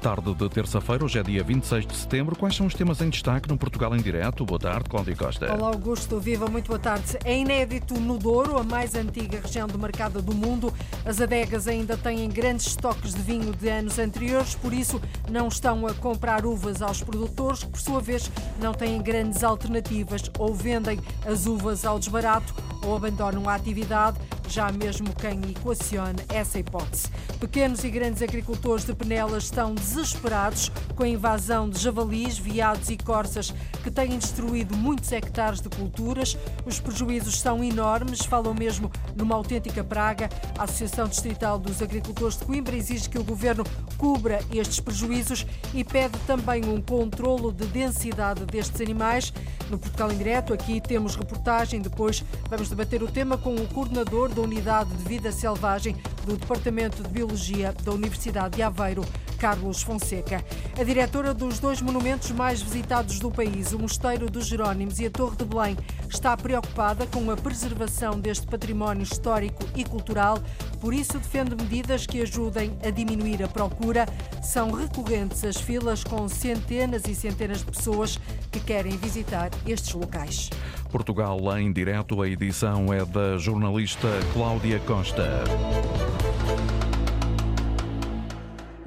tarde de terça-feira, hoje é dia 26 de setembro. Quais são os temas em destaque no Portugal em Direto? Boa tarde, Cláudia Costa. Olá, Augusto. Viva, muito boa tarde. É inédito no Douro, a mais antiga região demarcada do mundo. As adegas ainda têm grandes estoques de vinho de anos anteriores, por isso não estão a comprar uvas aos produtores, que por sua vez não têm grandes alternativas. Ou vendem as uvas ao desbarato ou abandonam a atividade já mesmo quem equacione essa hipótese. Pequenos e grandes agricultores de Penelas estão desesperados com a invasão de javalis, veados e corças que têm destruído muitos hectares de culturas. Os prejuízos são enormes, falam mesmo numa autêntica praga. A Associação Distrital dos Agricultores de Coimbra exige que o governo cubra estes prejuízos e pede também um controlo de densidade destes animais. No Portugal em Direto, aqui temos reportagem, depois vamos debater o tema com o coordenador da Unidade de Vida Selvagem do Departamento de Biologia da Universidade de Aveiro, Carlos Fonseca. A diretora dos dois monumentos mais visitados do país, o Mosteiro dos Jerónimos e a Torre de Belém, está preocupada com a preservação deste património histórico e cultural, por isso defende medidas que ajudem a diminuir a procura. São recorrentes as filas com centenas e centenas de pessoas que querem visitar estes locais. Portugal em direto, a edição é da jornalista Cláudia Costa.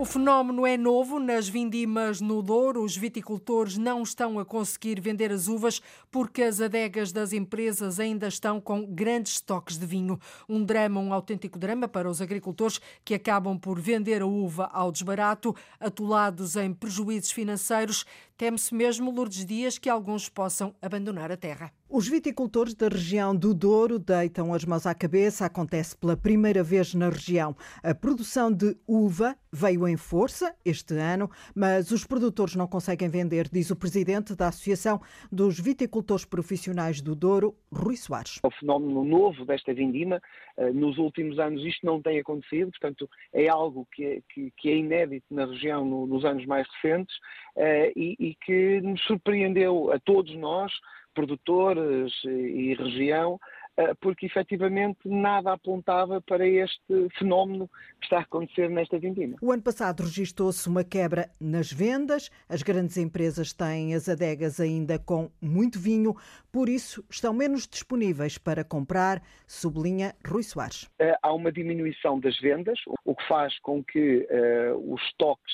O fenómeno é novo nas vindimas no Douro. Os viticultores não estão a conseguir vender as uvas porque as adegas das empresas ainda estão com grandes estoques de vinho. Um drama, um autêntico drama para os agricultores que acabam por vender a uva ao desbarato, atolados em prejuízos financeiros. Teme-se mesmo, Lourdes Dias, que alguns possam abandonar a terra. Os viticultores da região do Douro deitam as mãos à cabeça. Acontece pela primeira vez na região. A produção de uva veio em força este ano, mas os produtores não conseguem vender, diz o presidente da Associação dos Viticultores Profissionais do Douro, Rui Soares. É um fenómeno novo desta vindima. Eh, nos últimos anos isto não tem acontecido, portanto é algo que é, que, que é inédito na região nos anos mais recentes e, e que nos surpreendeu a todos nós produtores e região, eh, porque efetivamente nada apontava para este fenómeno que está a acontecer nesta vindima. O ano passado registrou-se uma quebra nas vendas, as grandes empresas têm as adegas ainda com muito vinho, por isso estão menos disponíveis para comprar, sublinha Rui Soares. Eh, há uma diminuição das vendas, o que faz com que uh, os estoques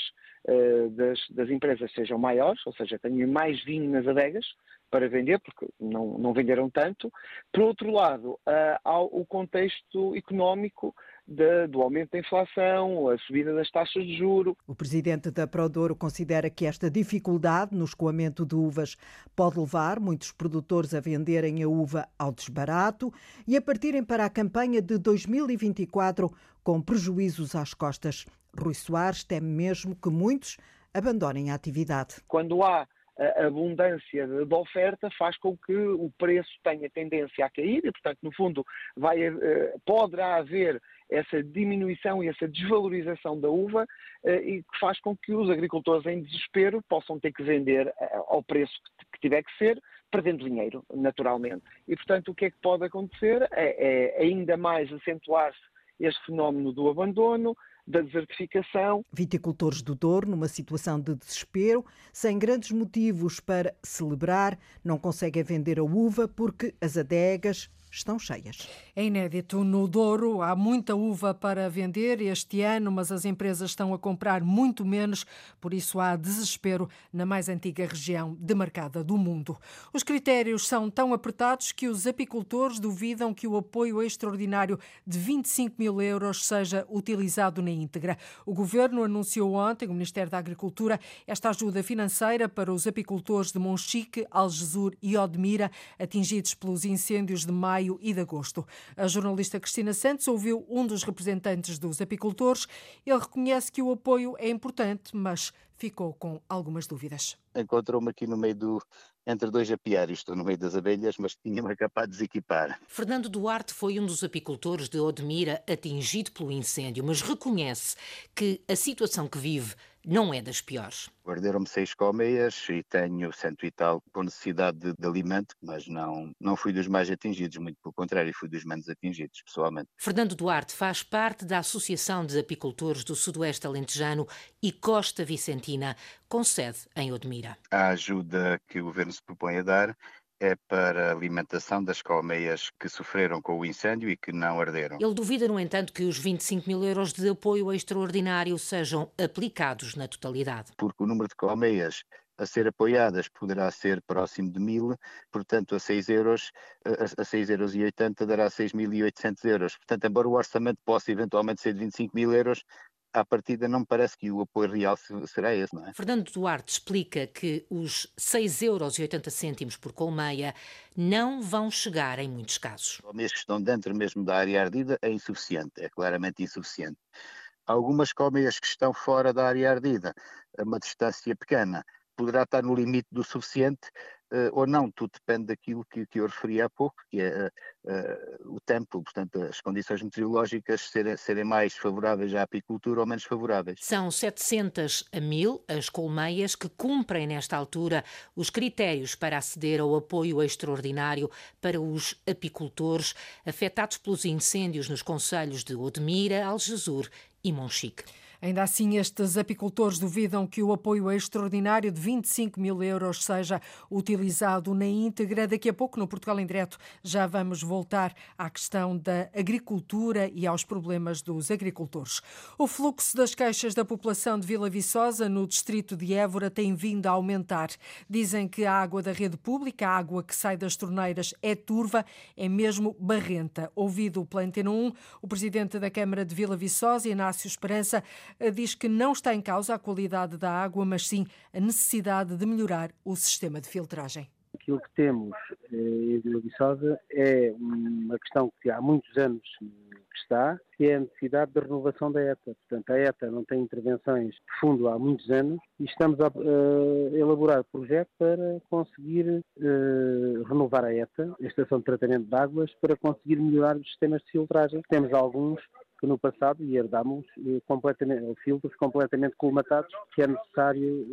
das, das empresas sejam maiores, ou seja, tenham mais vinho nas adegas, para vender, porque não, não venderam tanto. Por outro lado, uh, há o contexto económico de, do aumento da inflação, a subida das taxas de juro. O presidente da Prodouro considera que esta dificuldade no escoamento de uvas pode levar muitos produtores a venderem a uva ao desbarato e a partirem para a campanha de 2024 com prejuízos às costas. Rui Soares teme mesmo que muitos abandonem a atividade. Quando há a abundância de oferta faz com que o preço tenha tendência a cair e, portanto, no fundo, vai, eh, poderá haver essa diminuição e essa desvalorização da uva eh, e que faz com que os agricultores em desespero possam ter que vender eh, ao preço que tiver que ser, perdendo dinheiro, naturalmente. E, portanto, o que é que pode acontecer é, é ainda mais acentuar-se este fenómeno do abandono, da desertificação. Viticultores do Douro, numa situação de desespero, sem grandes motivos para celebrar, não conseguem vender a uva porque as adegas estão cheias. É inédito. No Douro há muita uva para vender este ano, mas as empresas estão a comprar muito menos, por isso há desespero na mais antiga região demarcada do mundo. Os critérios são tão apertados que os apicultores duvidam que o apoio extraordinário de 25 mil euros seja utilizado na íntegra. O governo anunciou ontem, o Ministério da Agricultura, esta ajuda financeira para os apicultores de Monchique, Algesur e Odmira, atingidos pelos incêndios de maio maio e de agosto. A jornalista Cristina Santos ouviu um dos representantes dos apicultores. Ele reconhece que o apoio é importante, mas ficou com algumas dúvidas. Encontrou-me aqui no meio do, entre dois apiários. Estou no meio das abelhas, mas tinha-me capaz de desequipar. Fernando Duarte foi um dos apicultores de Odmira atingido pelo incêndio, mas reconhece que a situação que vive não é das piores. Guardaram-me seis colmeias e tenho cento e tal com necessidade de, de, alimento, mas não, não fui dos mais atingidos, muito pelo contrário, fui dos menos atingidos, pessoalmente. Fernando Duarte faz parte da Associação de Apicultores do Sudoeste Alentejano e Costa Vicentina, com sede em Odmira. A ajuda que o governo se propõe a dar é para a alimentação das colmeias que sofreram com o incêndio e que não arderam. Ele duvida, no entanto, que os 25 mil euros de apoio extraordinário sejam aplicados na totalidade. Porque o número de colmeias a ser apoiadas poderá ser próximo de mil, portanto a 6 euros, a, a 6 euros e 80 dará 6.800 euros. Portanto, embora o orçamento possa eventualmente ser de 25 mil euros, à partida não me parece que o apoio real será esse, não é? Fernando Duarte explica que os 6,80 euros por colmeia não vão chegar em muitos casos. Colmeias que estão dentro mesmo da área ardida é insuficiente, é claramente insuficiente. Algumas colmeias que estão fora da área ardida, a uma distância pequena, poderá estar no limite do suficiente uh, ou não, tudo depende daquilo que, que eu referi há pouco, que é uh, o tempo, portanto, as condições meteorológicas serem, serem mais favoráveis à apicultura ou menos favoráveis. São 700 a 1000 as colmeias que cumprem, nesta altura, os critérios para aceder ao apoio extraordinário para os apicultores afetados pelos incêndios nos conselhos de Odmira, Algesur e Monchique. Ainda assim, estes apicultores duvidam que o apoio extraordinário de 25 mil euros seja utilizado na íntegra. Daqui a pouco, no Portugal em Direto, já vamos voltar à questão da agricultura e aos problemas dos agricultores. O fluxo das queixas da população de Vila Viçosa, no distrito de Évora, tem vindo a aumentar. Dizem que a água da rede pública, a água que sai das torneiras, é turva, é mesmo barrenta. Ouvido pela Antena 1, o presidente da Câmara de Vila Viçosa, Inácio Esperança, diz que não está em causa a qualidade da água, mas sim a necessidade de melhorar o sistema de filtragem. Aquilo que temos eh, em Vila Viçosa é uma questão que há muitos anos que está, que é a necessidade da renovação da ETA. Portanto, a ETA não tem intervenções de fundo há muitos anos e estamos a uh, elaborar projeto para conseguir uh, renovar a ETA, a Estação de Tratamento de Águas, para conseguir melhorar os sistemas de filtragem. Temos alguns que no passado herdámos eh, completamente, filtros completamente colmatados que é necessário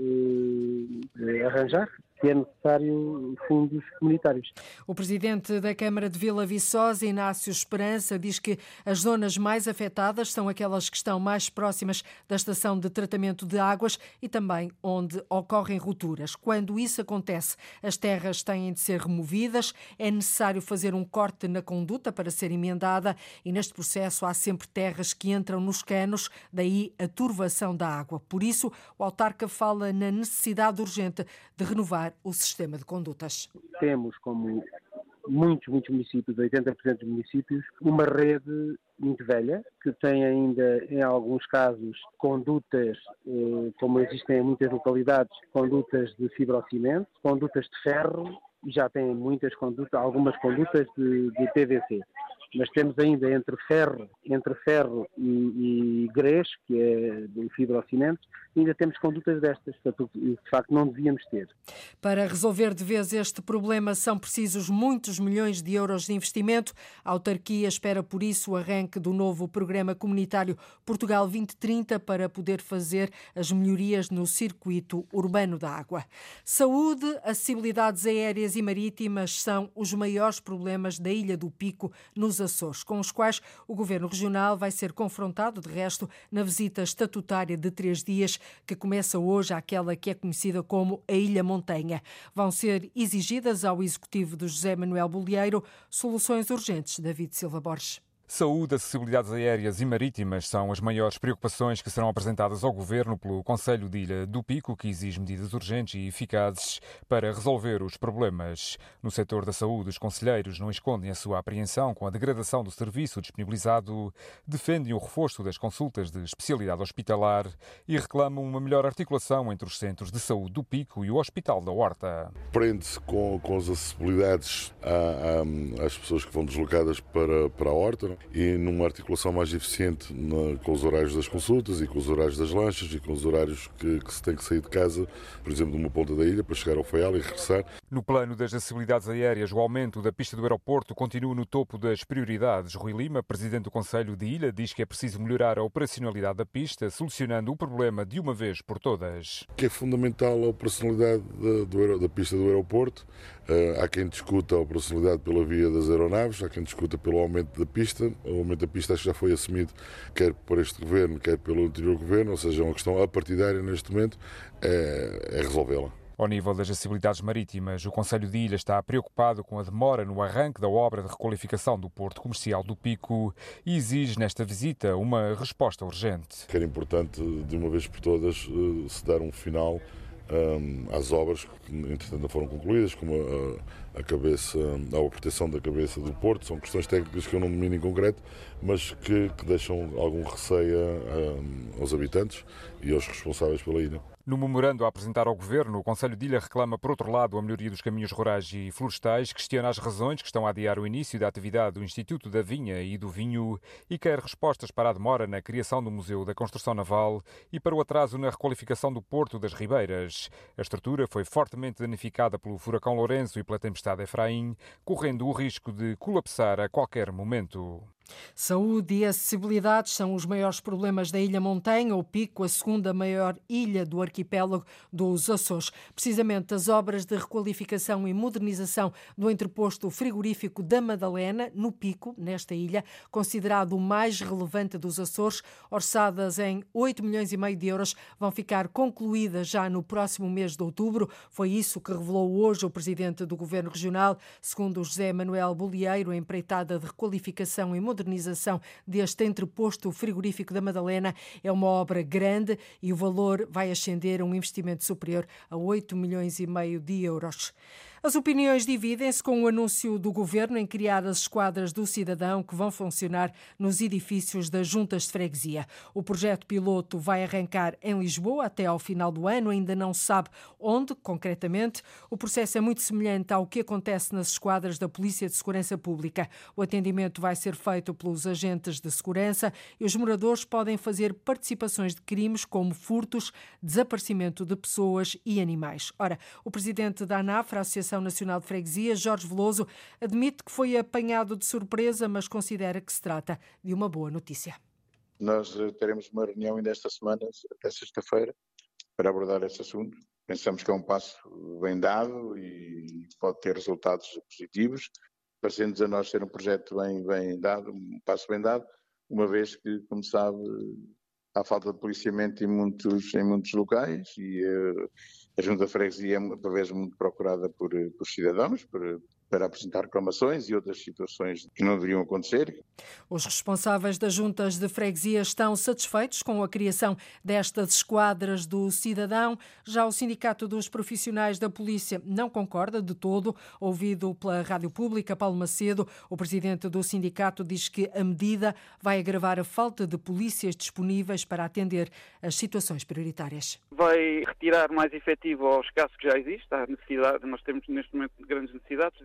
eh, arranjar que é necessário fundos comunitários. O presidente da Câmara de Vila Viçosa, Inácio Esperança, diz que as zonas mais afetadas são aquelas que estão mais próximas da estação de tratamento de águas e também onde ocorrem rupturas. Quando isso acontece, as terras têm de ser removidas, é necessário fazer um corte na conduta para ser emendada e neste processo há sempre terras que entram nos canos, daí a turvação da água. Por isso, o autarca fala na necessidade urgente de renovar o sistema de condutas. Temos como muitos, muitos municípios, 80% dos municípios, uma rede muito velha, que tem ainda, em alguns casos, condutas, eh, como existem em muitas localidades, condutas de fibrocimento, condutas de ferro, já tem muitas condutas, algumas condutas de, de PVC mas temos ainda entre ferro, entre ferro e, e que é do fibrocimento, ainda temos condutas destas, portanto, de facto não devíamos ter. Para resolver de vez este problema são precisos muitos milhões de euros de investimento. A autarquia espera por isso o arranque do novo programa comunitário Portugal 2030 para poder fazer as melhorias no circuito urbano da água. Saúde, acessibilidades aéreas e marítimas são os maiores problemas da Ilha do Pico nos Açores, com os quais o Governo Regional vai ser confrontado, de resto, na visita estatutária de três dias, que começa hoje àquela que é conhecida como a Ilha Montanha. Vão ser exigidas ao Executivo do José Manuel Bolieiro soluções urgentes. David Silva Borges. Saúde, acessibilidades aéreas e marítimas são as maiores preocupações que serão apresentadas ao Governo pelo Conselho de Ilha do Pico, que exige medidas urgentes e eficazes para resolver os problemas. No setor da saúde, os conselheiros não escondem a sua apreensão com a degradação do serviço disponibilizado, defendem o reforço das consultas de especialidade hospitalar e reclamam uma melhor articulação entre os centros de saúde do Pico e o Hospital da Horta. Prende-se com, com as acessibilidades às pessoas que vão deslocadas para, para a Horta e numa articulação mais eficiente na, com os horários das consultas e com os horários das lanchas e com os horários que, que se tem que sair de casa, por exemplo, de uma ponta da ilha para chegar ao Faial e regressar. No plano das acessibilidades aéreas, o aumento da pista do aeroporto continua no topo das prioridades. Rui Lima, presidente do Conselho de Ilha, diz que é preciso melhorar a operacionalidade da pista, solucionando o problema de uma vez por todas. Que é fundamental a operacionalidade da, do, da pista do aeroporto. Uh, há quem discuta a operacionalidade pela via das aeronaves, há quem discuta pelo aumento da pista. O aumento da pista acho que já foi assumido quer por este governo, quer pelo anterior governo, ou seja, é uma questão apartidária neste momento, é, é resolvê-la. Ao nível das acessibilidades marítimas, o Conselho de Ilha está preocupado com a demora no arranque da obra de requalificação do Porto Comercial do Pico e exige nesta visita uma resposta urgente. É importante, de uma vez por todas, eh, se dar um final um, às obras que, entretanto, não foram concluídas, como a, a cabeça, a proteção da cabeça do Porto. São questões técnicas que eu não domino em concreto, mas que, que deixam algum receio um, aos habitantes e aos responsáveis pela ilha. No memorando a apresentar ao Governo, o Conselho de Ilha reclama, por outro lado, a melhoria dos caminhos rurais e florestais, questiona as razões que estão a adiar o início da atividade do Instituto da Vinha e do Vinho e quer respostas para a demora na criação do Museu da Construção Naval e para o atraso na requalificação do Porto das Ribeiras. A estrutura foi fortemente danificada pelo furacão Lourenço e pela tempestade Efraim, correndo o risco de colapsar a qualquer momento. Saúde e acessibilidade são os maiores problemas da Ilha Montanha, o Pico, a segunda maior ilha do arquipélago dos Açores. Precisamente as obras de requalificação e modernização do entreposto frigorífico da Madalena, no Pico, nesta ilha, considerado o mais relevante dos Açores, orçadas em 8 milhões e meio de euros, vão ficar concluídas já no próximo mês de outubro. Foi isso que revelou hoje o presidente do Governo Regional, segundo José Manuel Bolieiro, empreitada de requalificação e modernização modernização deste entreposto frigorífico da Madalena é uma obra grande e o valor vai ascender a um investimento superior a 8 milhões e meio de euros. As opiniões dividem-se com o anúncio do governo em criar as esquadras do cidadão que vão funcionar nos edifícios das juntas de freguesia. O projeto piloto vai arrancar em Lisboa até ao final do ano, ainda não se sabe onde, concretamente. O processo é muito semelhante ao que acontece nas esquadras da Polícia de Segurança Pública. O atendimento vai ser feito pelos agentes de segurança e os moradores podem fazer participações de crimes como furtos, desaparecimento de pessoas e animais. Ora, o presidente da ANAF, a Associação Associação Nacional de Freguesia, Jorge Veloso, admite que foi apanhado de surpresa, mas considera que se trata de uma boa notícia. Nós eh, teremos uma reunião ainda esta semana, até sexta-feira, para abordar esse assunto. Pensamos que é um passo bem dado e pode ter resultados positivos. Parecendo-nos a nós ser um projeto bem, bem dado, um passo bem dado, uma vez que, como sabe, há falta de policiamento em muitos, em muitos locais e uh, a Junta de Freguesia é, por vezes, muito procurada por, por cidadãos, por, para apresentar reclamações e outras situações que não deveriam acontecer. Os responsáveis das juntas de freguesia estão satisfeitos com a criação destas esquadras do cidadão. Já o Sindicato dos Profissionais da Polícia não concorda de todo. Ouvido pela Rádio Pública, Paulo Macedo, o presidente do sindicato diz que a medida vai agravar a falta de polícias disponíveis para atender as situações prioritárias. Vai retirar mais efetivo aos casos que já existe. Há necessidade, nós temos neste momento grandes necessidades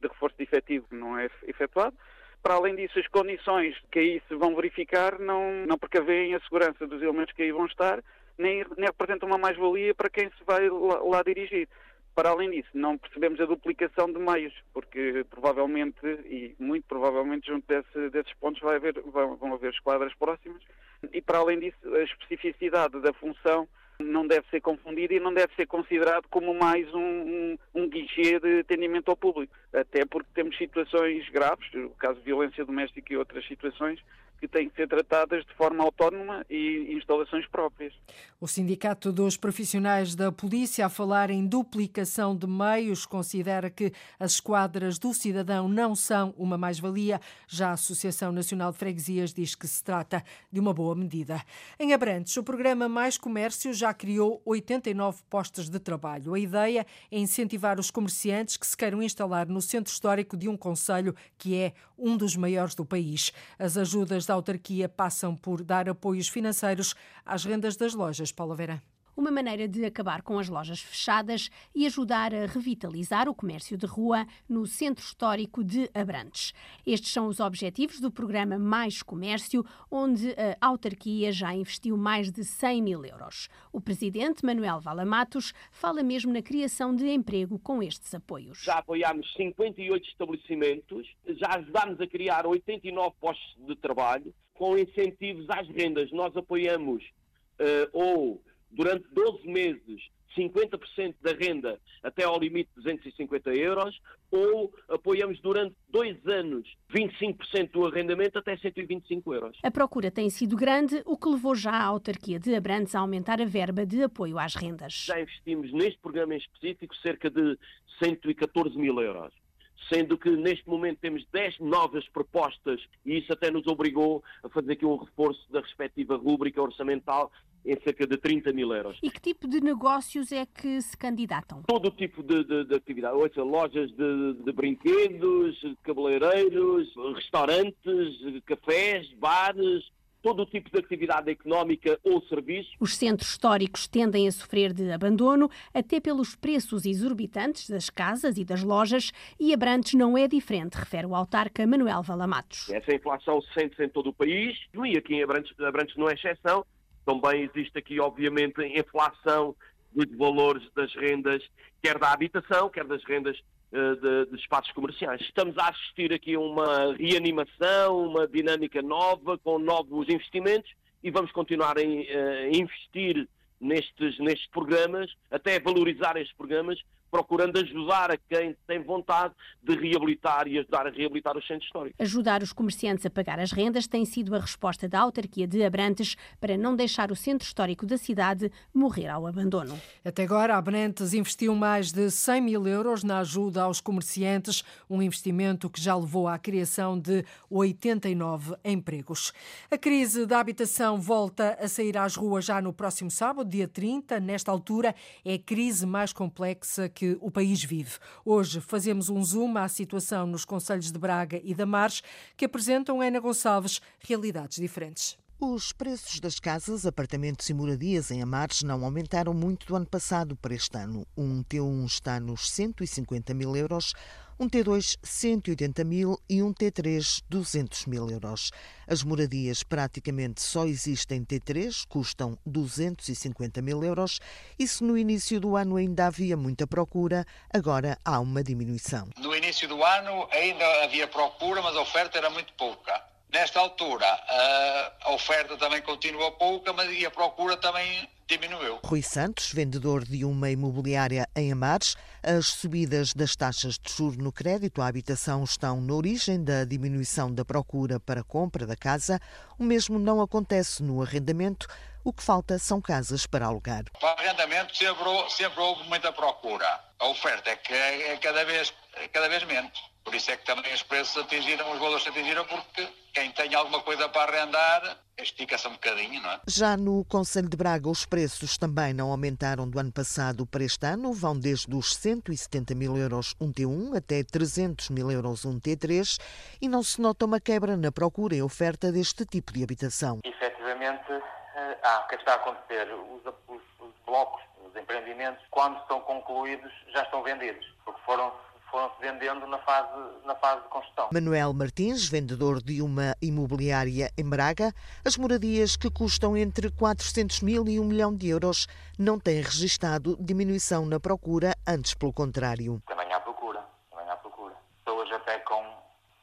de reforço de efetivo não é efetuado. Para além disso, as condições que aí se vão verificar não, não precavêem a segurança dos elementos que aí vão estar, nem, nem representam uma mais-valia para quem se vai lá, lá, dirigir. Para além disso, não percebemos a duplicação de meios, porque provavelmente, e muito provavelmente, junto desse, desses pontos vai haver, vão, vão haver esquadras próximas. E para além disso, a especificidade da função não deve ser confundido e não deve ser considerado como mais um, um, guichê de atendimento ao público, até porque temos situações graves, o caso de violência doméstica e outras situações, que têm que ser tratadas de forma autónoma e instalações próprias. O Sindicato dos Profissionais da Polícia, a falar em duplicação de meios, considera que as esquadras do cidadão não são uma mais-valia. Já a Associação Nacional de Freguesias diz que se trata de uma boa medida. Em Abrantes, o programa Mais Comércio já criou 89 postos de trabalho. A ideia é incentivar os comerciantes que se queiram instalar no centro histórico de um conselho que é um dos maiores do país. As ajudas da autarquia passam por dar apoios financeiros às rendas das lojas. Paula Vera. Uma maneira de acabar com as lojas fechadas e ajudar a revitalizar o comércio de rua no centro histórico de Abrantes. Estes são os objetivos do programa Mais Comércio, onde a autarquia já investiu mais de 100 mil euros. O presidente Manuel Valamatos fala mesmo na criação de emprego com estes apoios. Já apoiámos 58 estabelecimentos, já ajudámos a criar 89 postos de trabalho com incentivos às rendas. Nós apoiamos uh, ou durante 12 meses 50% da renda até ao limite de 250 euros, ou apoiamos durante dois anos 25% do arrendamento até 125 euros. A procura tem sido grande, o que levou já a autarquia de Abrantes a aumentar a verba de apoio às rendas. Já investimos neste programa em específico cerca de 114 mil euros sendo que neste momento temos 10 novas propostas e isso até nos obrigou a fazer aqui um reforço da respectiva rúbrica orçamental em cerca de 30 mil euros. E que tipo de negócios é que se candidatam? Todo o tipo de, de, de atividade, ou seja, lojas de, de brinquedos, cabeleireiros, restaurantes, cafés, bares, todo o tipo de atividade económica ou serviço. Os centros históricos tendem a sofrer de abandono, até pelos preços exorbitantes das casas e das lojas, e Abrantes não é diferente, refere o autarca Manuel Valamatos. Essa inflação se sente em todo o país, e aqui em Abrantes, Abrantes não é exceção. Também existe aqui, obviamente, inflação dos valores das rendas, quer da habitação, quer das rendas eh, de, de, espaços comerciais. Estamos a assistir aqui a uma reanimação, uma dinâmica nova, com novos investimentos e vamos continuar a, a investir nestes, nestes programas, até valorizar estes programas, procurando ajudar a quem tem vontade de reabilitar e ajudar a reabilitar os centros históricos. Ajudar os comerciantes a pagar as rendas tem sido a resposta da autarquia de Abrantes para não deixar o centro histórico da cidade morrer ao abandono. Até agora, Abrantes investiu mais de 100 mil euros na ajuda aos comerciantes, um investimento que já levou à criação de 89 empregos. A crise da habitação volta a sair às ruas já no próximo sábado, dia 30. Nesta altura, é a crise mais complexa que que o país vive. Hoje fazemos um zoom à situação nos conselhos de Braga e da Marge, que apresentam, Ana Gonçalves, realidades diferentes. Os preços das casas, apartamentos e moradias em Amares não aumentaram muito do ano passado para este ano. Um T1 está nos 150 mil euros, um T2 180 mil e um T3 200 mil euros. As moradias praticamente só existem T3, custam 250 mil euros e se no início do ano ainda havia muita procura, agora há uma diminuição. No início do ano ainda havia procura, mas a oferta era muito pouca. Nesta altura, a oferta também continua pouca, mas e a procura também diminuiu. Rui Santos, vendedor de uma imobiliária em Amares, as subidas das taxas de juros no crédito à habitação estão na origem da diminuição da procura para a compra da casa. O mesmo não acontece no arrendamento. O que falta são casas para alugar. Para arrendamento sempre, sempre houve muita procura. A oferta é, que é cada, vez, é cada vez menos. Por isso é que também os preços atingiram, os valores atingiram, porque quem tem alguma coisa para arrendar estica-se um bocadinho, não é? Já no Conselho de Braga, os preços também não aumentaram do ano passado para este ano, vão desde os 170 mil euros um T1 até 300 mil euros um T3 e não se nota uma quebra na procura e oferta deste tipo de habitação. Efetivamente, ah, o que está a acontecer? Os, os, os blocos, os empreendimentos, quando estão concluídos, já estão vendidos, porque foram foram-se vendendo na fase, na fase de construção. Manuel Martins, vendedor de uma imobiliária em Braga, as moradias que custam entre 400 mil e 1 milhão de euros não têm registado diminuição na procura, antes pelo contrário. Também há procura, também há procura. Pessoas até com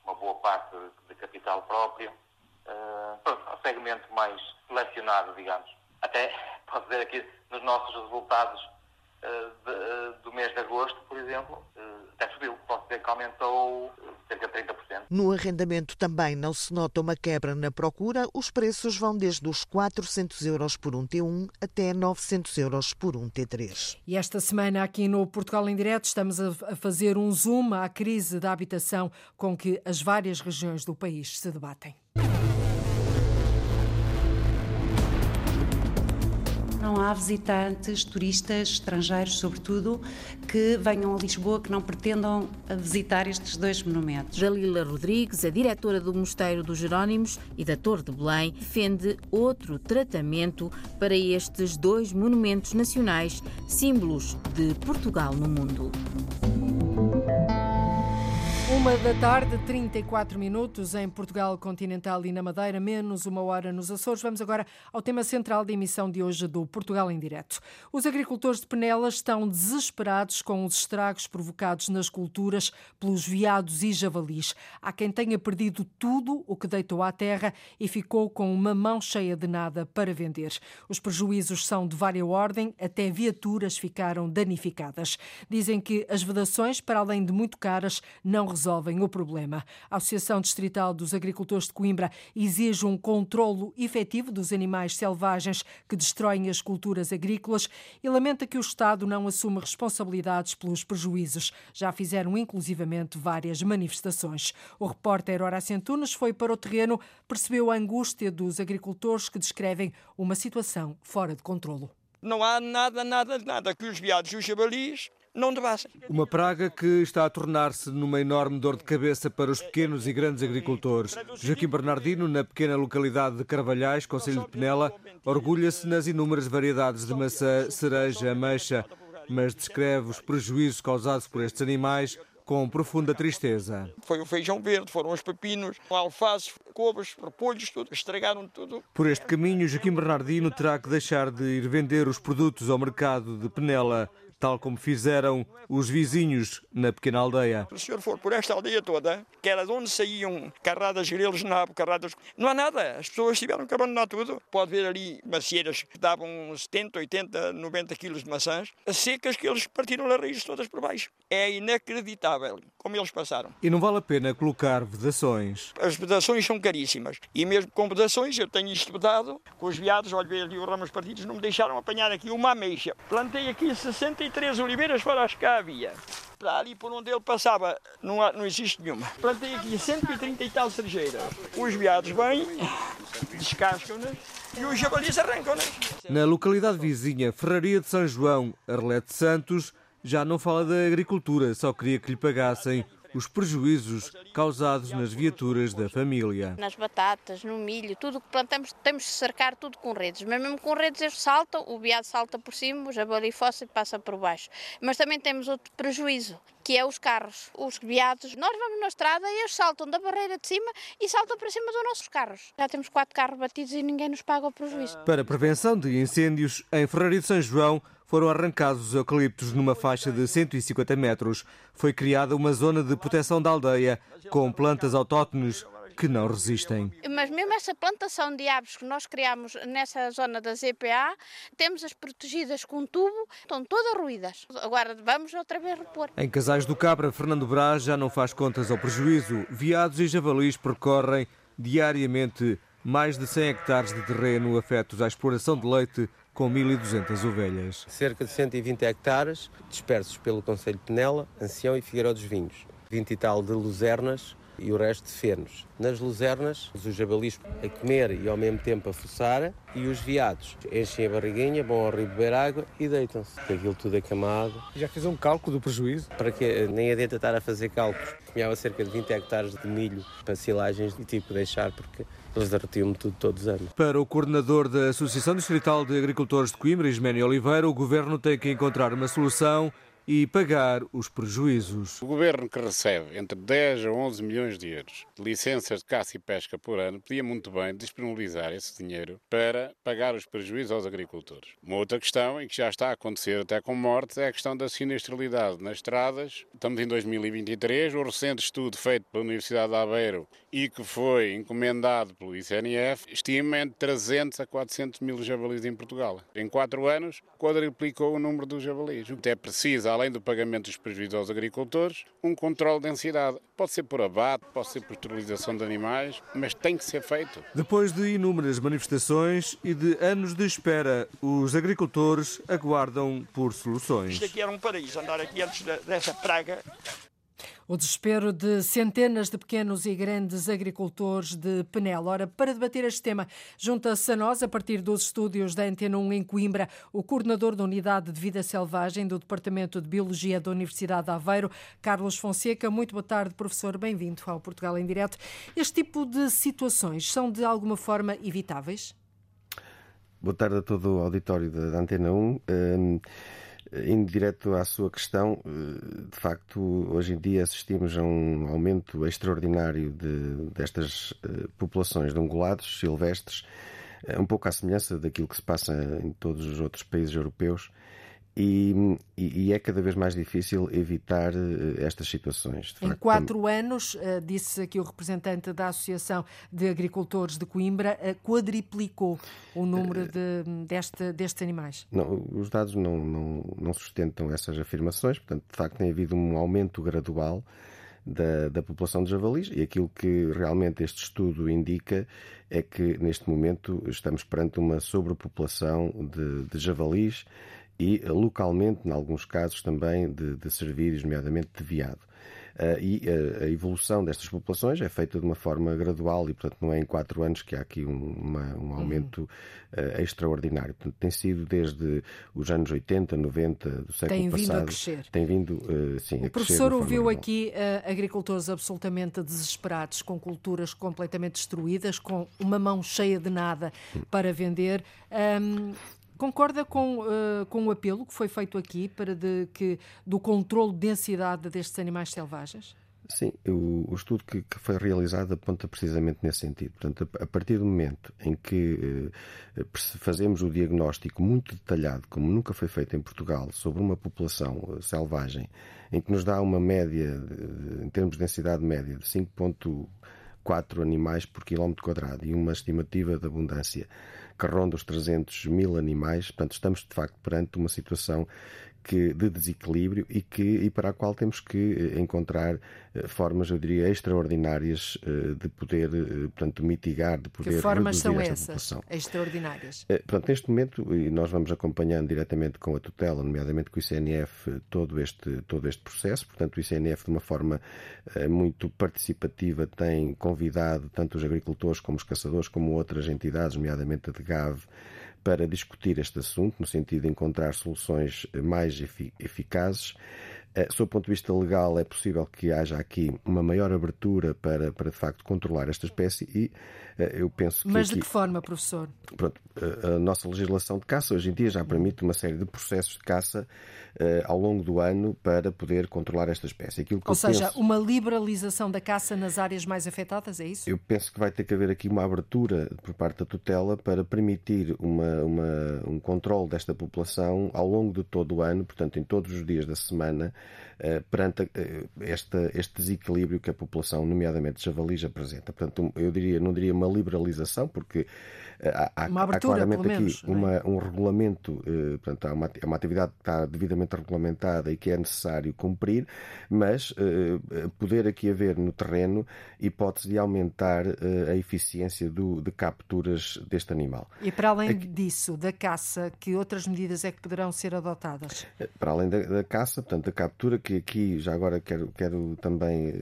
uma boa parte de capital próprio, uh, pronto, um segmento mais selecionado, digamos. Até, posso dizer aqui, nos nossos resultados do mês de agosto, por exemplo, até subiu. Posso dizer que aumentou cerca de 30%. No arrendamento também não se nota uma quebra na procura. Os preços vão desde os 400 euros por um T1 até 900 euros por um T3. E esta semana aqui no Portugal em Direto estamos a fazer um zoom à crise da habitação com que as várias regiões do país se debatem. Não há visitantes, turistas, estrangeiros, sobretudo, que venham a Lisboa que não pretendam visitar estes dois monumentos. Dalila Rodrigues, a diretora do Mosteiro dos Jerónimos e da Torre de Belém, defende outro tratamento para estes dois monumentos nacionais, símbolos de Portugal no mundo. Uma da tarde, 34 minutos em Portugal continental e na Madeira, menos uma hora nos Açores. Vamos agora ao tema central da emissão de hoje do Portugal em Direto. Os agricultores de Penelas estão desesperados com os estragos provocados nas culturas pelos veados e javalis. Há quem tenha perdido tudo o que deitou à terra e ficou com uma mão cheia de nada para vender. Os prejuízos são de vária ordem, até viaturas ficaram danificadas. Dizem que as vedações, para além de muito caras, não resolvem o problema. A Associação Distrital dos Agricultores de Coimbra exige um controlo efetivo dos animais selvagens que destroem as culturas agrícolas e lamenta que o Estado não assuma responsabilidades pelos prejuízos. Já fizeram inclusivamente várias manifestações. O repórter Horácio Antunes foi para o terreno, percebeu a angústia dos agricultores que descrevem uma situação fora de controlo. Não há nada, nada, nada que os viados e os jabalis não. Uma praga que está a tornar-se numa enorme dor de cabeça para os pequenos e grandes agricultores. Joaquim Bernardino, na pequena localidade de Carvalhais, Conselho de Penela, orgulha-se nas inúmeras variedades de maçã, cereja, ameixa, mas descreve os prejuízos causados por estes animais com profunda tristeza. Foi o feijão verde, foram os pepinos, alfaces, couves, repolhos, tudo, estragaram tudo. Por este caminho, Joaquim Bernardino terá que deixar de ir vender os produtos ao mercado de Penela tal como fizeram os vizinhos na pequena aldeia. Se o senhor for por esta aldeia toda, que era de onde saíam carradas grelos nabo, carradas... Não há nada, as pessoas tiveram que abandonar tudo. Pode ver ali macieiras que davam 70, 80, 90 quilos de maçãs, secas que eles partiram as raízes todas por baixo. É inacreditável como eles passaram. E não vale a pena colocar vedações. As vedações são caríssimas. E mesmo com vedações, eu tenho isto vedado, com os veados, olha ali os ramos partidos, não me deixaram apanhar aqui uma ameixa. Plantei aqui 63 oliveiras fora as que havia. Para ali por onde ele passava, não, há, não existe nenhuma. Plantei aqui 130 e tal cerejeiras. Os veados vêm, descascam-nas e os jabalis arrancam-nas. Na localidade vizinha, Ferraria de São João, Arlete Santos, já não fala da agricultura, só queria que lhe pagassem os prejuízos causados nas viaturas da família. Nas batatas, no milho, tudo o que plantamos temos de cercar tudo com redes. Mas mesmo com redes eles saltam, o veado salta por cima, o jabali fossa e passa por baixo. Mas também temos outro prejuízo, que é os carros. Os veados, nós vamos na estrada e eles saltam da barreira de cima e saltam para cima dos nossos carros. Já temos quatro carros batidos e ninguém nos paga o prejuízo. Para prevenção de incêndios, em Ferraria de São João, foram arrancados os eucaliptos numa faixa de 150 metros. Foi criada uma zona de proteção da aldeia, com plantas autóctones que não resistem. Mas mesmo essa plantação de aves que nós criamos nessa zona da ZPA, temos as protegidas com tubo, estão todas ruídas. Agora vamos outra vez repor. Em Casais do Cabra, Fernando Brás já não faz contas ao prejuízo. Viados e javalis percorrem diariamente mais de 100 hectares de terreno afetos à exploração de leite com 1.200 ovelhas. Cerca de 120 hectares dispersos pelo Conselho de Penela, Ancião e Figueiró dos Vinhos. 20 e tal de luzernas e o resto de fenos. Nas luzernas, os jabalis a comer e ao mesmo tempo a fuçar e os veados enchem a barriguinha, vão ao rio beber água e deitam-se. Aquilo tudo acamado. Já fez um cálculo do prejuízo? Para que nem adianta estar a fazer cálculos. Tinha cerca de 20 hectares de milho para silagens e tipo deixar porque todos os anos. Para o coordenador da Associação Distrital de Agricultores de Coimbra, Isménio Oliveira, o governo tem que encontrar uma solução e pagar os prejuízos. O governo que recebe entre 10 a 11 milhões de euros de licenças de caça e pesca por ano podia muito bem disponibilizar esse dinheiro para pagar os prejuízos aos agricultores. Uma outra questão, e que já está a acontecer até com mortes, é a questão da sinistralidade nas estradas. Estamos em 2023, o recente estudo feito pela Universidade de Aveiro e que foi encomendado pelo ICNF estima entre 300 a 400 mil javalis em Portugal. Em quatro anos, quadruplicou o número dos javalis. É preciso, além do pagamento dos prejuízos aos agricultores, um controle de densidade. Pode ser por abate, pode ser por esterilização de animais, mas tem que ser feito. Depois de inúmeras manifestações e de anos de espera, os agricultores aguardam por soluções. Isto aqui era um paraíso, andar aqui antes dessa praga. O desespero de centenas de pequenos e grandes agricultores de Penela. Ora, para debater este tema, junta-se a nós, a partir dos estúdios da Antena 1 em Coimbra, o coordenador da Unidade de Vida Selvagem do Departamento de Biologia da Universidade de Aveiro, Carlos Fonseca. Muito boa tarde, professor. Bem-vindo ao Portugal em Direto. Este tipo de situações são de alguma forma evitáveis? Boa tarde a todo o auditório da Antena 1. Indo direto à sua questão, eh, de facto, hoje em dia assistimos a um aumento extraordinário de, destas eh, populações de ungulados silvestres, eh, um pouco à semelhança daquilo que se passa em todos os outros países europeus. E, e, é cada vez mais difícil evitar uh, estas situações. em facto, quatro anos, uh, disse aqui o representante da Associação de Agricultores de Coimbra, uh, quadriplicou o número de, deste, destes animais. Não, os dados não, não, não, sustentam essas afirmações, portanto, de facto, tem havido um aumento gradual da, da população de javalis e aquilo que realmente este estudo indica é que, neste momento, estamos perante uma sobrepopulação de, de javalis e localmente, em alguns casos, também de, de cervídeos, nomeadamente de veado. Uh, e uh, a evolução destas populações é feita de uma forma gradual e, portanto, não é em quatro anos que há aqui um, uma, um aumento uh, extraordinário. Portanto, tem sido desde os anos 80, 90 do século tem passado. Tem vindo a crescer. Tem vindo, sim, o professor ouviu aqui agricultores absolutamente desesperados, com culturas completamente destruídas, com uma mão cheia de nada hum. para vender. Um, Concorda com, uh, com o apelo que foi feito aqui para de, que, do controle de densidade destes animais selvagens? Sim, o, o estudo que, que, foi realizado aponta precisamente nesse sentido. Portanto, a, a partir do momento em que uh, fazemos o diagnóstico muito detalhado, como nunca foi feito em Portugal, sobre uma população uh, selvagem, em que nos dá uma média, em termos de densidade média, de 5,4 animais por quilómetro quadrado e uma estimativa de abundância que ronda os 300 mil animais. Portanto, estamos de facto perante uma situação que, de desequilíbrio e, que, e para a qual temos que eh, encontrar eh, formas, eu diria, extraordinárias eh, de poder, portanto, mitigar, de poder que formas são essas população. extraordinárias? Pronto, neste momento, e nós vamos acompanhando diretamente com a tutela, nomeadamente com o ICNF, todo este, todo este processo. Portanto, o ICNF, de uma forma muito participativa, tem convidado tanto os agricultores como os caçadores, como outras entidades, nomeadamente a DGAV, para discutir este assunto, no sentido de encontrar soluções mais eficazes. Eh, sob o ponto de vista legal, é possível que haja aqui uma maior abertura para, para de facto, controlar esta espécie e eh, eu penso que. Mas aqui, de que forma, professor? Pronto, eh, a nossa legislação de caça hoje em dia já permite uma série de processos de caça ao longo do ano para poder controlar esta espécie. Aquilo que Ou seja, penso, uma liberalização da caça nas áreas mais afetadas, é isso? Eu penso que vai ter que haver aqui uma abertura por parte da tutela para permitir uma, uma, um controle desta população ao longo de todo o ano, portanto, em todos os dias da semana, perante uh, esta, este desequilíbrio que a população, nomeadamente javalis, apresenta. Portanto, eu diria, não diria uma liberalização, porque há, há, uma abertura, há claramente menos, aqui uma, é? um regulamento, portanto, há uma, é uma atividade que está devidamente regulamentada e que é necessário cumprir, mas uh, poder aqui haver no terreno hipótese de aumentar a eficiência do, de capturas deste animal. E para além aqui, disso, da caça, que outras medidas é que poderão ser adotadas? Para além da, da caça, portanto, da captura, que aqui já agora quero, quero também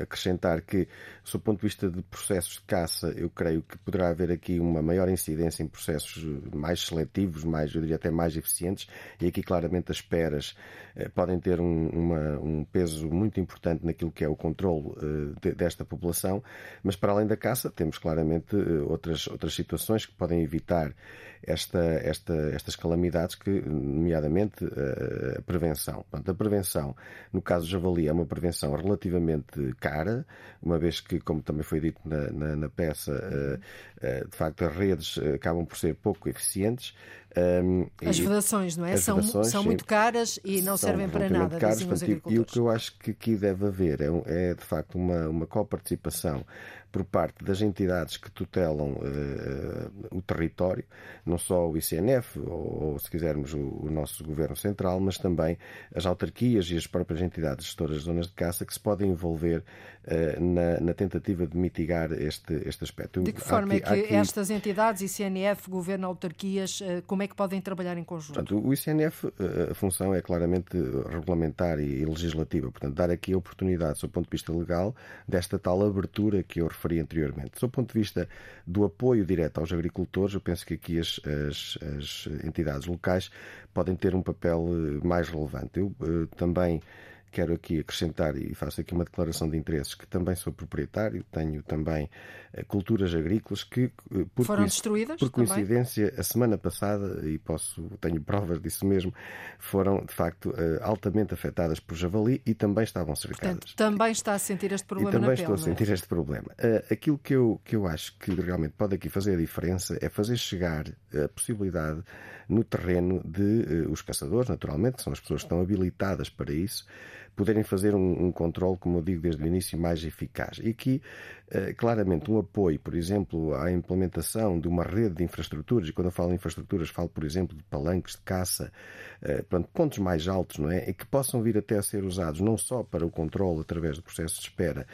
acrescentar que, do ponto de vista de processos de caça, eu creio que poderá haver aqui uma maior incidência em processos mais seletivos, mais, eu diria até mais eficientes, e aqui claramente as esperas eh, podem ter um, uma, um, peso muito importante naquilo que é o controle eh, de, desta população, mas para além da caça temos claramente eh, outras, outras situações que podem evitar esta, esta, estas calamidades, que, nomeadamente a prevenção. Portanto, a prevenção, no caso do javali, é uma prevenção relativamente cara, uma vez que, como também foi dito na, na, na peça, de facto as redes acabam por ser pouco eficientes. Um, as vedações, não é? São, vedações, são muito caras e não servem para nada, os agricultores. E o que eu acho que aqui deve haver é, é de facto uma, uma coparticipação por parte das entidades que tutelam uh, o território, não só o ICNF, ou, ou se quisermos o, o, nosso Governo Central, mas também as autarquias e as próprias entidades gestoras de zonas de caça que se podem envolver na, na, tentativa de mitigar este, este aspecto. De que forma aqui, é que aqui... estas entidades, ICNF, Governo, autarquias, uh, como é é que podem trabalhar em conjunto? Portanto, o ICNF, a função é claramente regulamentar e legislativa, portanto, dar aqui a oportunidade, do ponto de vista legal, desta tal abertura que eu referi anteriormente. Do ponto de vista do apoio direto aos agricultores, eu penso que aqui as, as, as entidades locais podem ter um papel mais relevante. Eu também quero aqui acrescentar e faço aqui uma declaração de interesses que também sou proprietário, tenho também eh, culturas agrícolas que eh, por foram destruídas por coincidência também? a semana passada e posso tenho provas disso mesmo foram de facto eh, altamente afetadas por javali e também estavam cercadas. Portanto, também está a sentir este problema e também estou pele, a sentir é? este problema. Aquilo que eu que eu acho que realmente pode aqui fazer a diferença é fazer chegar a possibilidade no terreno de os caçadores, naturalmente, que são as pessoas que estão habilitadas para isso, poderem fazer um, um controle, como eu digo desde o início, mais eficaz. E aqui, eh, claramente, um apoio, por exemplo, à implementação de uma rede de infraestruturas, e quando eu falo em infraestruturas, falo, por exemplo, de palanques de caça, eh, pronto, pontos mais altos, não é? E que possam vir até a ser usados não só para o controle através do processo de espera,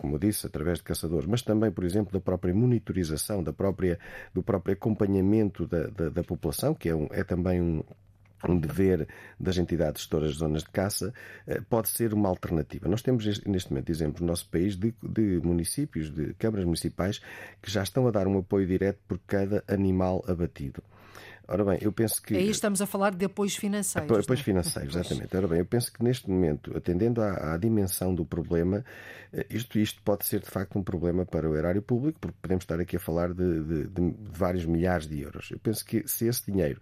como eu disse, através de caçadores, mas também, por exemplo, da própria monitorização, da própria, do próprio acompanhamento da, da, da população, que é, um, é também um, um dever das entidades gestoras de zonas de caça, eh, pode ser uma alternativa. Nós temos neste momento exemplos no nosso país de, de, municípios, de câmaras municipais, que já estão a dar um apoio direto por cada animal abatido. Ora bem, eu penso que. Aí estamos a falar de apoios financeiros. Apoios é? financeiros, exatamente. Ora bem, eu penso que neste momento, atendendo à, à, dimensão do problema, eh, isto, isto pode ser de facto um problema para o erário público, porque podemos estar aqui a falar de, de, de vários milhares de euros. Eu penso que se esse dinheiro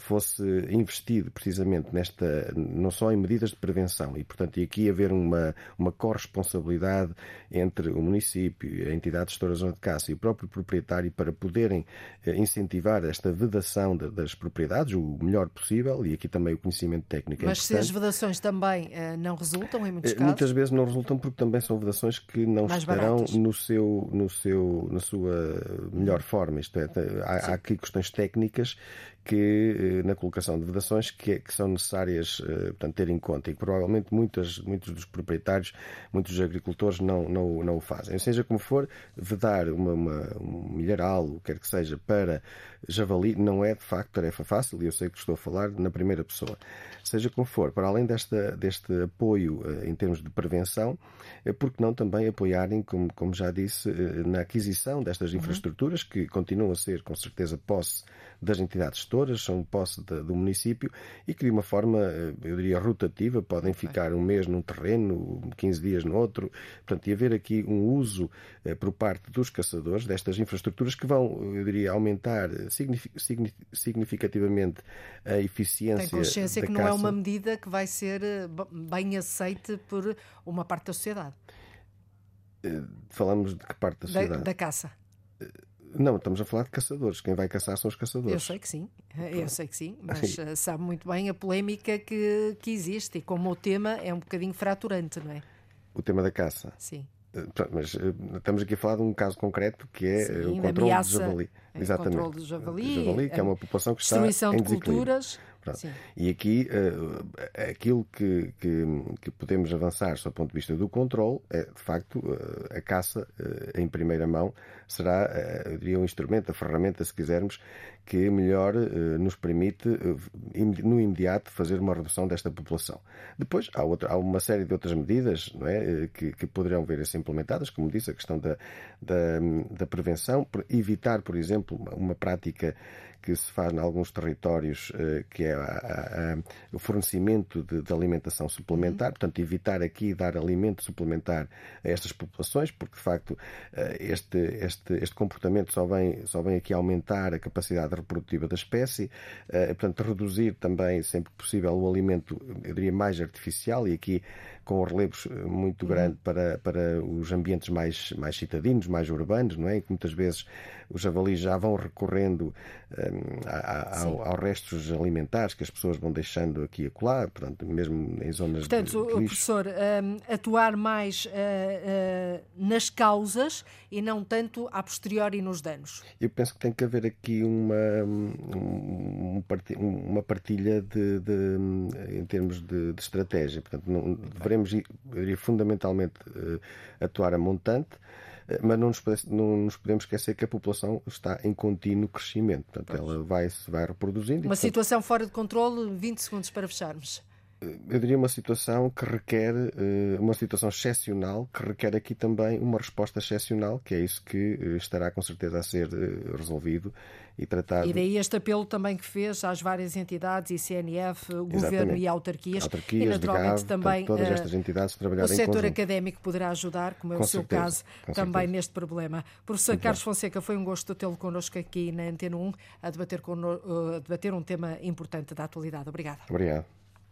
fosse investido precisamente nesta, não só em medidas de prevenção e, portanto, e aqui haver uma, uma corresponsabilidade entre o município, a entidade gestora da zona de caça e o próprio proprietário para poderem eh, incentivar esta vedação das propriedades o melhor possível e aqui também o conhecimento técnico é Mas se as vedações também eh, não resultam em muitos eh, casos? Muitas vezes não resultam porque também são vedações que não Mais estarão no seu, no seu, na sua melhor forma. Isto é, há, há aqui questões técnicas que eh, na colocação de vedações que, que são necessárias eh, portanto, ter em conta e que provavelmente muitas, muitos dos proprietários, muitos dos agricultores não, não, não o fazem. Seja como for, vedar uma, uma, um milharal, o que quer que seja, para javali não é de facto tarefa fácil e eu sei que estou a falar na primeira pessoa. Seja como for, para além desta, deste apoio eh, em termos de prevenção, é porque não também apoiarem, como, como já disse, na aquisição destas uhum. infraestruturas que continuam a ser com certeza posse das entidades gestoras, são posse de, do município e que de uma forma, eh, eu diria, rotativa, podem ficar um mês num terreno, 15 dias no outro. Portanto, e haver aqui um uso eh, por parte dos caçadores destas infraestruturas que vão, eu diria, aumentar significativamente a eficiência. Tem consciência da que caça. não é uma medida que vai ser eh, bem aceite por uma parte da sociedade. Falamos de que parte da sociedade? Da, da caça. Não, estamos a falar de caçadores. Quem vai caçar são os caçadores. Eu sei que sim, eu sei que sim, mas eh, sabe muito bem a polémica que, que existe e como o tema é um bocadinho fraturante, não é? O tema da caça. Sim. Eh, mas eh, estamos aqui a falar de um caso concreto que é sim, o controle do javali. Exatamente. O controle do javali, do javali que é uma população que está em destruição de culturas. E aqui uh, aquilo que, que, que, podemos avançar, do ponto de vista do controle, é de facto uh, a caça uh, em primeira mão será, eu diria, um instrumento, a ferramenta, se quisermos, que melhor nos permite, no imediato, fazer uma redução desta população. Depois, há, outra, há uma série de outras medidas não é, que, que poderão vir a ser implementadas, como disse, a questão da, da, da prevenção, evitar, por exemplo, uma, uma prática que se faz em alguns territórios, eh, que é a, a, o fornecimento de, de, alimentação suplementar, uhum. portanto, evitar aqui dar alimento suplementar a estas populações, porque de facto eh, este, este, este comportamento só vem, só vem aqui aumentar a capacidade reprodutiva da espécie, eh, portanto, reduzir também, sempre possível, o alimento, eu diria, mais artificial, e aqui com relevos muito uhum. grande para, para os ambientes mais, mais citadinos, mais urbanos, não é? Em que muitas vezes os javalis já vão recorrendo um, a, a, aos restos alimentares que as pessoas vão deixando aqui e acolá, portanto, mesmo em zonas Portanto, de, de professor, um, atuar mais uh, uh, nas causas e não tanto a posteriori nos danos. Eu penso que tem que haver aqui uma, um, uma partilha de, de, em termos de, de estratégia. Portanto, não, devemos, fundamentalmente, uh, atuar a montante mas não nos, não nos podemos esquecer que a população está em contínuo crescimento. Portanto, ela vai, se vai reproduzindo. Uma e, portanto, situação fora de controle, 20 segundos para fecharmos eu diria uma situação que requer uma situação excepcional, que requer aqui também uma resposta excepcional, que é isso que estará com certeza a ser resolvido e tratado. E daí este apelo também que fez às várias entidades, ICNF, Governo e autarquias, autarquias e naturalmente GAV, também todas estas entidades o setor académico poderá ajudar, como é com o seu certeza, caso, também certeza. neste problema. Professor Muito Carlos. Fonseca, foi um gosto tê-lo connosco aqui na Antena 1 a debater, a debater um tema importante da atualidade. Obrigada. Obrigado.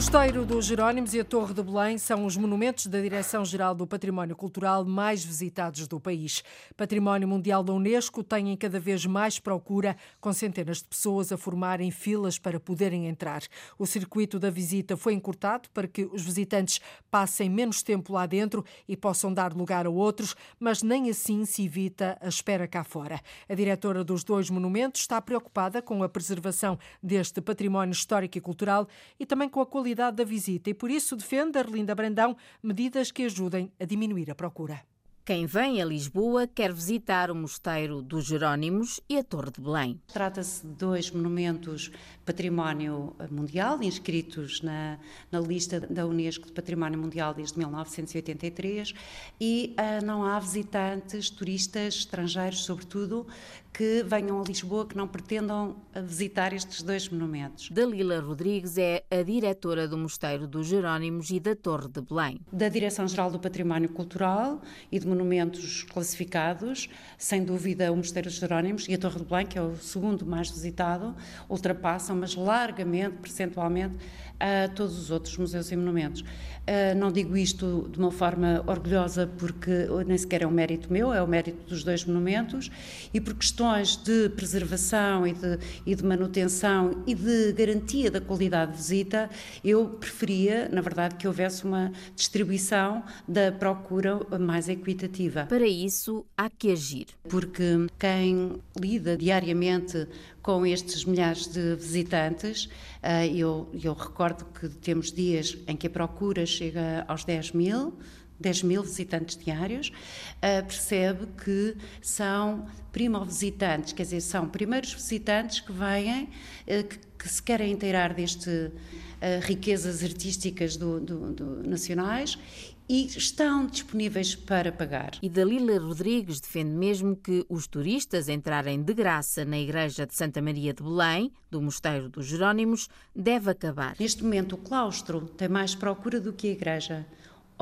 Mosteiro dos Jerónimos e a Torre de Belém são os monumentos da Direção-Geral do Património Cultural mais visitados do país. Património Mundial da Unesco têm cada vez mais procura, com centenas de pessoas a formarem filas para poderem entrar. O circuito da visita foi encurtado para que os visitantes passem menos tempo lá dentro e possam dar lugar a outros, mas nem assim se evita a espera cá fora. A diretora dos dois monumentos está preocupada com a preservação deste património histórico e cultural e também com a qualidade da visita e por isso defende Arlinda Brandão medidas que ajudem a diminuir a procura. Quem vem a Lisboa quer visitar o Mosteiro dos Jerónimos e a Torre de Belém. Trata-se de dois monumentos património mundial, inscritos na, na, lista da Unesco de Património Mundial desde 1983, e uh, não há visitantes, turistas estrangeiros, sobretudo, que venham a Lisboa que não pretendam visitar estes dois monumentos. Dalila Rodrigues é a diretora do Mosteiro dos Jerónimos e da Torre de Belém. Da Direção-Geral do Património Cultural e de Monumentos Classificados, sem dúvida o Mosteiro dos Jerónimos e a Torre de Belém, que é o segundo mais visitado, ultrapassam, mas largamente, percentualmente, a todos os outros museus e monumentos. Uh, não digo isto de uma forma orgulhosa porque nem sequer é um mérito meu, é o mérito dos dois monumentos e por questões de preservação e de, e de manutenção e de garantia da qualidade de visita, eu preferia, na verdade, que houvesse uma distribuição da procura mais equitativa. Para isso, há que agir. Porque quem lida diariamente com estes milhares de visitantes. Ah, eu, eu recordo que temos dias em que a procura chega aos 10 mil. 10 mil visitantes diários, uh, percebe que são primo-visitantes, quer dizer, são primeiros visitantes que vêm, uh, que, se querem inteirar deste uh, riquezas artísticas do, do, do, nacionais e estão disponíveis para pagar. E Dalila Rodrigues defende mesmo que os turistas entrarem de graça na Igreja de Santa Maria de Belém, do Mosteiro dos Jerónimos, deve acabar. Neste momento, o claustro tem mais procura do que a igreja.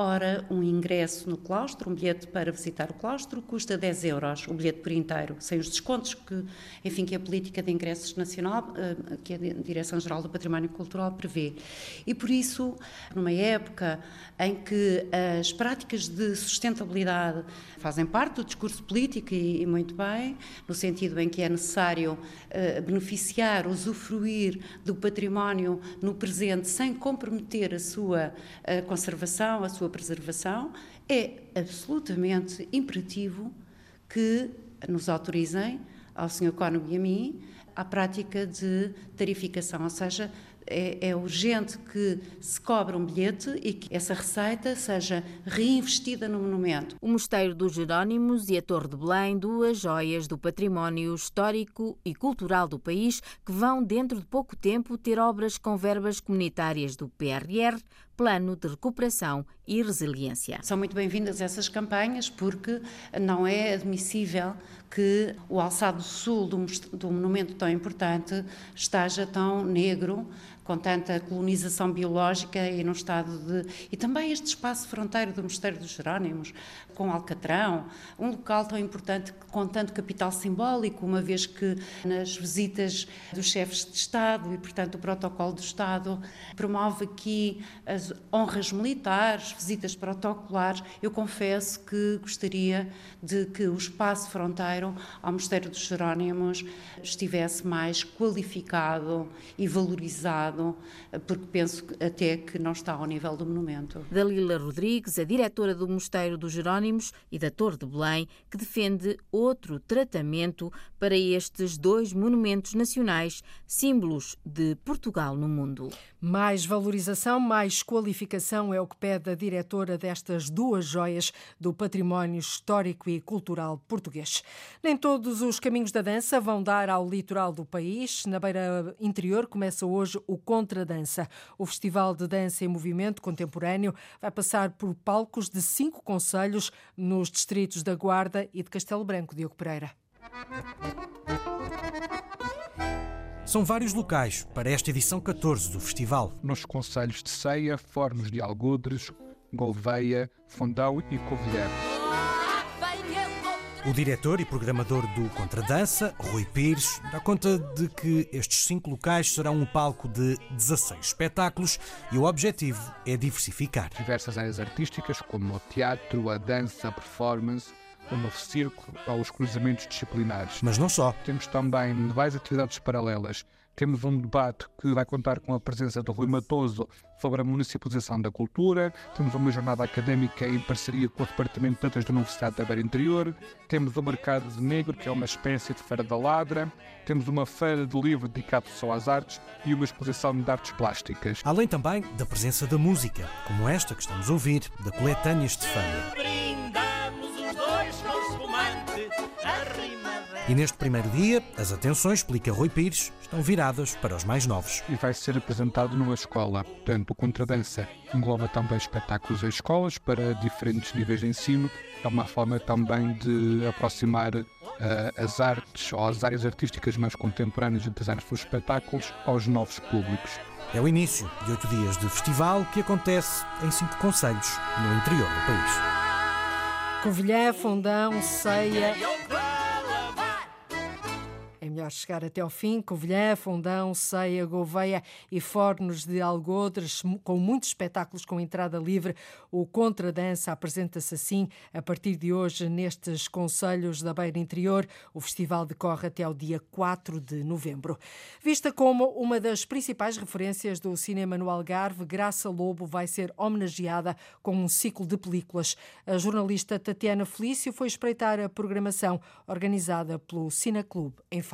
Ora, um ingresso no claustro, um bilhete para visitar o claustro, custa 10 euros, o bilhete por inteiro, sem os descontos que, enfim, que a política de ingressos nacional, eh, que a Direção-Geral do Património Cultural prevê. E por isso, numa época em que as práticas de sustentabilidade fazem parte do discurso político e, muito bem, no sentido em que é necessário uh, beneficiar, usufruir do património no presente sem comprometer a sua uh, conservação, a sua preservação, é absolutamente imperativo que nos autorizem, ao Sr. Cónigo e a mim, a prática de tarificação, ou seja, é, é, urgente que se cobre um bilhete e que essa receita seja reinvestida no monumento. O Mosteiro dos Jerónimos e a Torre de Belém, duas joias do património histórico e cultural do país, que vão, dentro de pouco tempo, ter obras com verbas comunitárias do PRR, Plano de Recuperação e Resiliência. São muito bem-vindas essas campanhas porque não é admissível que o alçado sul de um monumento tão importante esteja tão negro com tanta colonização biológica e num estado de. E também este espaço fronteiro do Mosteiro dos Jerónimos, com Alcatrão, um local tão importante com tanto capital simbólico, uma vez que nas visitas dos chefes de Estado e, portanto, o protocolo do Estado promove aqui as honras militares, visitas protocolares. Eu confesso que gostaria de que o espaço fronteiro ao Mosteiro dos Jerónimos estivesse mais qualificado e valorizado abandonado, porque penso até que não está ao nível do monumento. Dalila Rodrigues, a diretora do Mosteiro dos Jerónimos e da Torre de Belém, que defende outro tratamento para estes dois monumentos nacionais, símbolos de Portugal no mundo. Mais valorização, mais qualificação é o que pede a diretora destas duas joias do património histórico e cultural português. Nem todos os caminhos da dança vão dar ao litoral do país. Na beira interior começa hoje o Contradança. O Festival de Dança em Movimento Contemporâneo vai passar por palcos de cinco conselhos nos distritos da Guarda e de Castelo Branco. Diogo Pereira. São vários locais para esta edição 14 do festival. Nos conselhos de Ceia, Fornos de Algodres, Gouveia, Fundão e Covilhã. O diretor e programador do Contradança, Rui Pires, dá conta de que estes cinco locais serão um palco de 16 espetáculos e o objetivo é diversificar. Diversas áreas artísticas, como o teatro, a dança, a performance, o novo circo ou os cruzamentos disciplinares. Mas não só. Temos também várias atividades paralelas. Temos um debate que vai contar com a presença do Rui Matoso sobre a municipalização da cultura. Temos uma jornada académica em parceria com o Departamento de Letras da Universidade da Beira Interior. Temos o Mercado de Negro, que é uma espécie de Feira da Ladra. Temos uma feira de livro dedicada só às artes e uma exposição de artes plásticas. Além também da presença da música, como esta que estamos a ouvir, da coletânea Estefânia. E neste primeiro dia, as atenções, explica Rui Pires, estão viradas para os mais novos. E vai ser apresentado numa escola. Portanto, o Contradança engloba também espetáculos em escolas para diferentes níveis de ensino. É uma forma também de aproximar uh, as artes ou as áreas artísticas mais contemporâneas e das artes dos espetáculos aos novos públicos. É o início de oito dias de festival que acontece em cinco conselhos no interior do país. Covilhã, Fundão, Ceia melhor chegar até ao fim. Covilhã, Fundão, Ceia, Gouveia e Fornos de Algodres, com muitos espetáculos com entrada livre. O Contradança apresenta-se assim a partir de hoje nestes Conselhos da Beira Interior. O festival decorre até ao dia 4 de novembro. Vista como uma das principais referências do cinema no Algarve, Graça Lobo vai ser homenageada com um ciclo de películas. A jornalista Tatiana Felício foi espreitar a programação organizada pelo Cineclube em.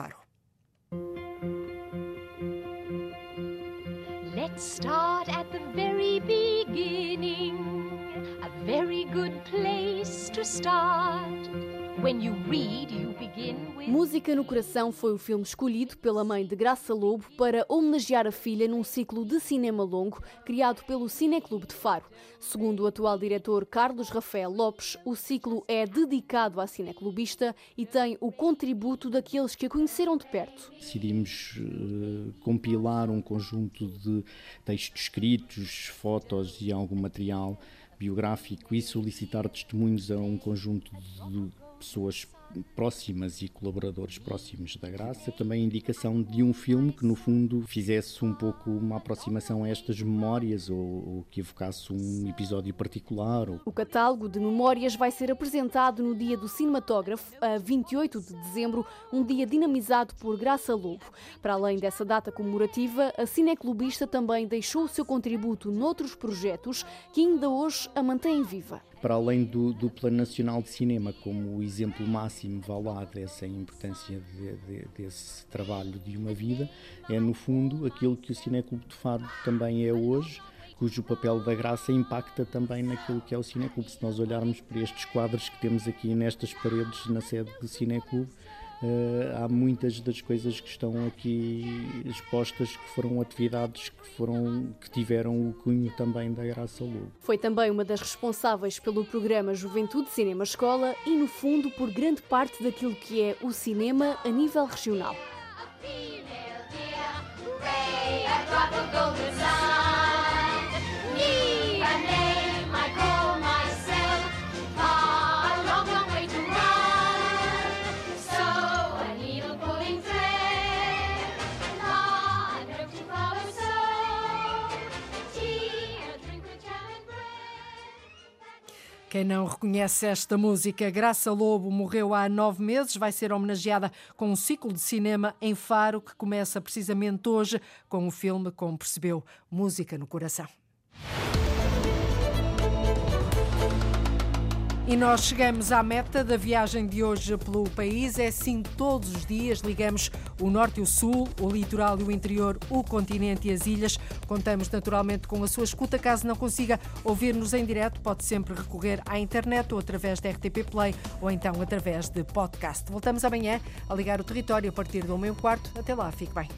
Let's start at the very beginning. A very good place to start. When you read, you begin with... Música no Coração foi o filme escolhido pela mãe de Graça Lobo para homenagear a filha num ciclo de cinema longo criado pelo Cineclube de Faro. Segundo o atual diretor Carlos Rafael Lopes, o ciclo é dedicado à cineclubista e tem o contributo daqueles que a conheceram de perto. Decidimos uh, compilar um conjunto de textos escritos, fotos e algum material biográfico e solicitar testemunhos a um conjunto de pessoas próximas e colaboradores próximos da Graça, também a indicação de um filme que no fundo fizesse um pouco uma aproximação a estas memórias ou, ou que evocasse um episódio particular. Ou... O catálogo de memórias vai ser apresentado no dia do cinematógrafo, a 28 de dezembro, um dia dinamizado por Graça Lobo. Para além dessa data comemorativa, a cineclubista também deixou o seu contributo noutros projetos que ainda hoje a mantêm viva para além do, do, Plano Nacional de Cinema, como o exemplo máximo, vá lá, dessa importância de, de, desse trabalho de uma vida, é no fundo aquilo que o Cineclube de Faro também é hoje, cujo papel da graça impacta também naquilo que é o Cineclube. Se nós olharmos para estes quadros que temos aqui nestas paredes na sede do Cineclube, há muitas das coisas que estão aqui expostas que foram atividades que foram que tiveram o cunho também da Graça Lobo. Foi também uma das responsáveis pelo programa Juventude Cinema Escola e no fundo por grande parte daquilo que é o cinema a nível regional. Quem não reconhece esta música, Graça Lobo morreu há nove meses, vai ser homenageada com um ciclo de cinema em Faro que começa precisamente hoje com o filme, como percebeu, Música no Coração. E nós chegamos à meta da viagem de hoje pelo país. É assim todos os dias. Ligamos o norte e o sul, o litoral e o interior, o continente e as ilhas. Contamos naturalmente com a sua escuta. Caso não consiga ouvir-nos em direto, pode sempre recorrer à internet ou através da RTP Play ou então através de podcast. Voltamos amanhã a ligar o território a partir do meio quarto. Até lá, fique bem.